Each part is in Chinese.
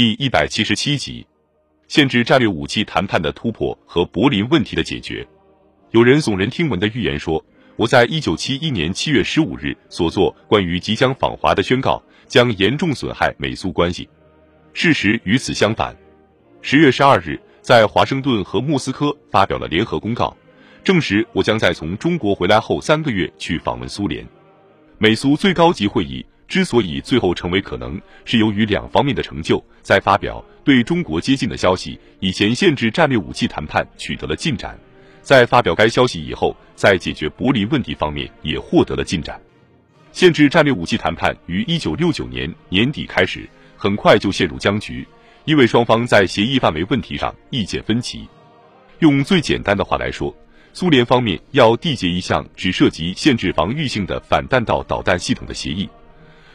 第一百七十七集：限制战略武器谈判的突破和柏林问题的解决。有人耸人听闻的预言说，我在一九七一年七月十五日所做关于即将访华的宣告，将严重损害美苏关系。事实与此相反。十月十二日，在华盛顿和莫斯科发表了联合公告，证实我将在从中国回来后三个月去访问苏联。美苏最高级会议之所以最后成为可能，是由于两方面的成就。在发表对中国接近的消息以前，限制战略武器谈判取得了进展；在发表该消息以后，在解决柏林问题方面也获得了进展。限制战略武器谈判于一九六九年年底开始，很快就陷入僵局，因为双方在协议范围问题上意见分歧。用最简单的话来说，苏联方面要缔结一项只涉及限制防御性的反弹道导弹系统的协议，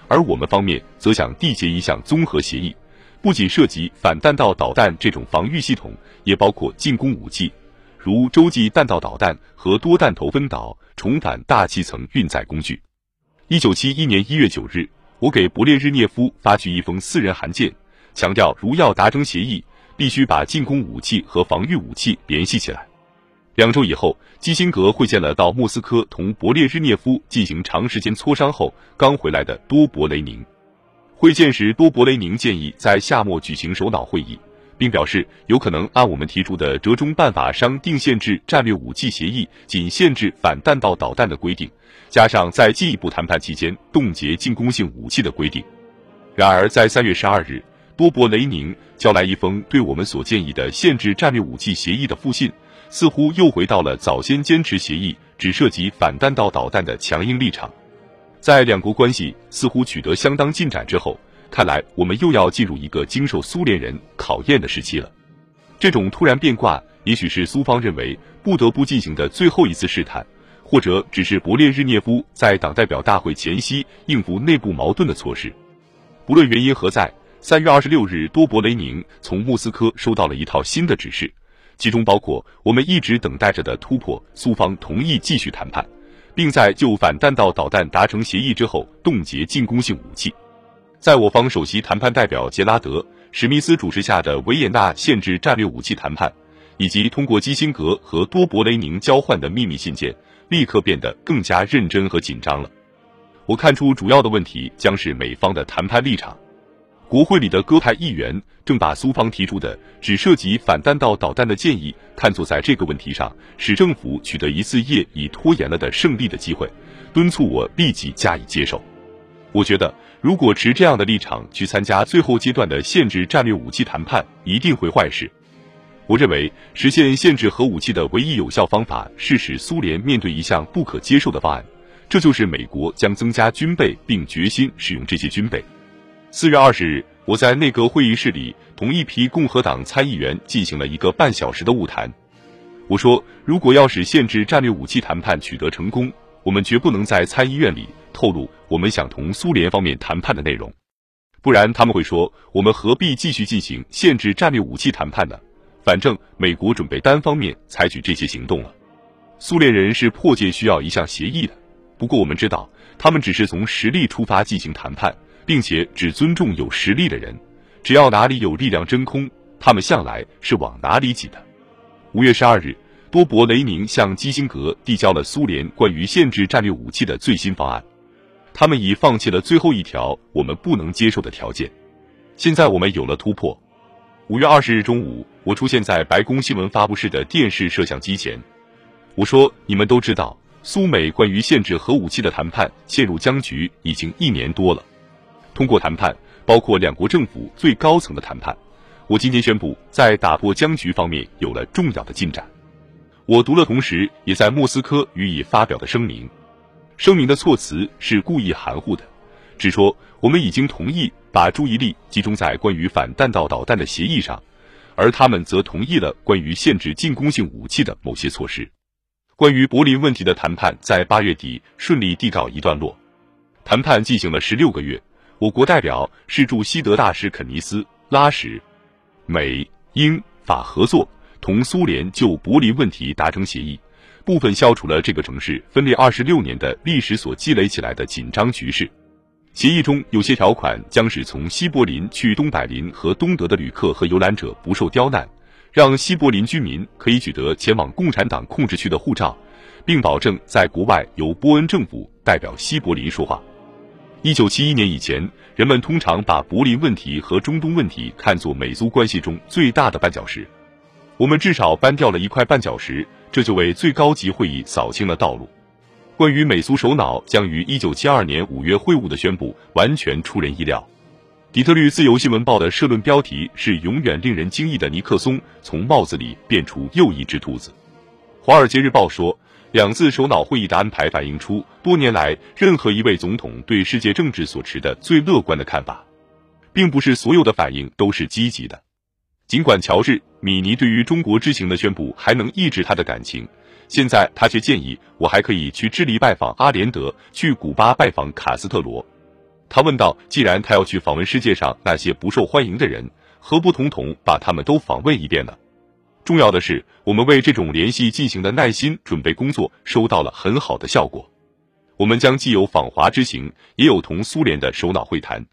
而我们方面则想缔结一项综合协议，不仅涉及反弹道导弹这种防御系统，也包括进攻武器，如洲际弹道导弹和多弹头分导重返大气层运载工具。一九七一年一月九日，我给勃列日涅夫发去一封私人函件，强调如要达成协议，必须把进攻武器和防御武器联系起来。两周以后，基辛格会见了到莫斯科同勃列日涅夫进行长时间磋商后刚回来的多勃雷宁。会见时，多勃雷宁建议在夏末举行首脑会议，并表示有可能按我们提出的折中办法商定限制战略武器协议仅限制反弹道导弹的规定，加上在进一步谈判期间冻结进攻性武器的规定。然而，在三月十二日，多勃雷宁交来一封对我们所建议的限制战略武器协议的复信。似乎又回到了早先坚持协议只涉及反弹道导弹的强硬立场。在两国关系似乎取得相当进展之后，看来我们又要进入一个经受苏联人考验的时期了。这种突然变卦，也许是苏方认为不得不进行的最后一次试探，或者只是勃列日涅夫在党代表大会前夕应付内部矛盾的措施。不论原因何在，三月二十六日，多勃雷宁从莫斯科收到了一套新的指示。其中包括我们一直等待着的突破，苏方同意继续谈判，并在就反弹道导弹达成协议之后冻结进攻性武器。在我方首席谈判代表杰拉德·史密斯主持下的维也纳限制战略武器谈判，以及通过基辛格和多勃雷宁交换的秘密信件，立刻变得更加认真和紧张了。我看出主要的问题将是美方的谈判立场。国会里的鸽派议员正把苏方提出的只涉及反弹道导弹的建议看作在这个问题上使政府取得一次业已拖延了的胜利的机会，敦促我立即加以接受。我觉得，如果持这样的立场去参加最后阶段的限制战略武器谈判，一定会坏事。我认为，实现限制核武器的唯一有效方法是使苏联面对一项不可接受的方案，这就是美国将增加军备并决心使用这些军备。四月二十日，我在内阁会议室里同一批共和党参议员进行了一个半小时的晤谈。我说，如果要使限制战略武器谈判取得成功，我们绝不能在参议院里透露我们想同苏联方面谈判的内容，不然他们会说我们何必继续进行限制战略武器谈判呢？反正美国准备单方面采取这些行动了。苏联人是迫切需要一项协议的，不过我们知道，他们只是从实力出发进行谈判。并且只尊重有实力的人，只要哪里有力量真空，他们向来是往哪里挤的。五月十二日，多勃雷宁向基辛格递交了苏联关于限制战略武器的最新方案，他们已放弃了最后一条我们不能接受的条件。现在我们有了突破。五月二十日中午，我出现在白宫新闻发布室的电视摄像机前，我说：“你们都知道，苏美关于限制核武器的谈判陷入僵局已经一年多了。”通过谈判，包括两国政府最高层的谈判，我今天宣布，在打破僵局方面有了重要的进展。我读了，同时也在莫斯科予以发表的声明。声明的措辞是故意含糊的，只说我们已经同意把注意力集中在关于反弹道导弹的协议上，而他们则同意了关于限制进攻性武器的某些措施。关于柏林问题的谈判在八月底顺利递告一段落，谈判进行了十六个月。我国代表是驻西德大使肯尼斯·拉什，美、英、法合作，同苏联就柏林问题达成协议，部分消除了这个城市分裂二十六年的历史所积累起来的紧张局势。协议中有些条款将使从西柏林去东柏林和东德的旅客和游览者不受刁难，让西柏林居民可以取得前往共产党控制区的护照，并保证在国外由波恩政府代表西柏林说话。一九七一年以前，人们通常把柏林问题和中东问题看作美苏关系中最大的绊脚石。我们至少搬掉了一块绊脚石，这就为最高级会议扫清了道路。关于美苏首脑将于一九七二年五月会晤的宣布，完全出人意料。底特律自由新闻报的社论标题是“永远令人惊异的尼克松从帽子里变出又一只兔子”。华尔街日报说，两次首脑会议的安排反映出多年来任何一位总统对世界政治所持的最乐观的看法，并不是所有的反应都是积极的。尽管乔治·米尼对于中国之行的宣布还能抑制他的感情。现在他却建议我还可以去智利拜访阿连德，去古巴拜访卡斯特罗。他问道：“既然他要去访问世界上那些不受欢迎的人，何不统统把他们都访问一遍呢？”重要的是，我们为这种联系进行的耐心准备工作收到了很好的效果。我们将既有访华之行，也有同苏联的首脑会谈。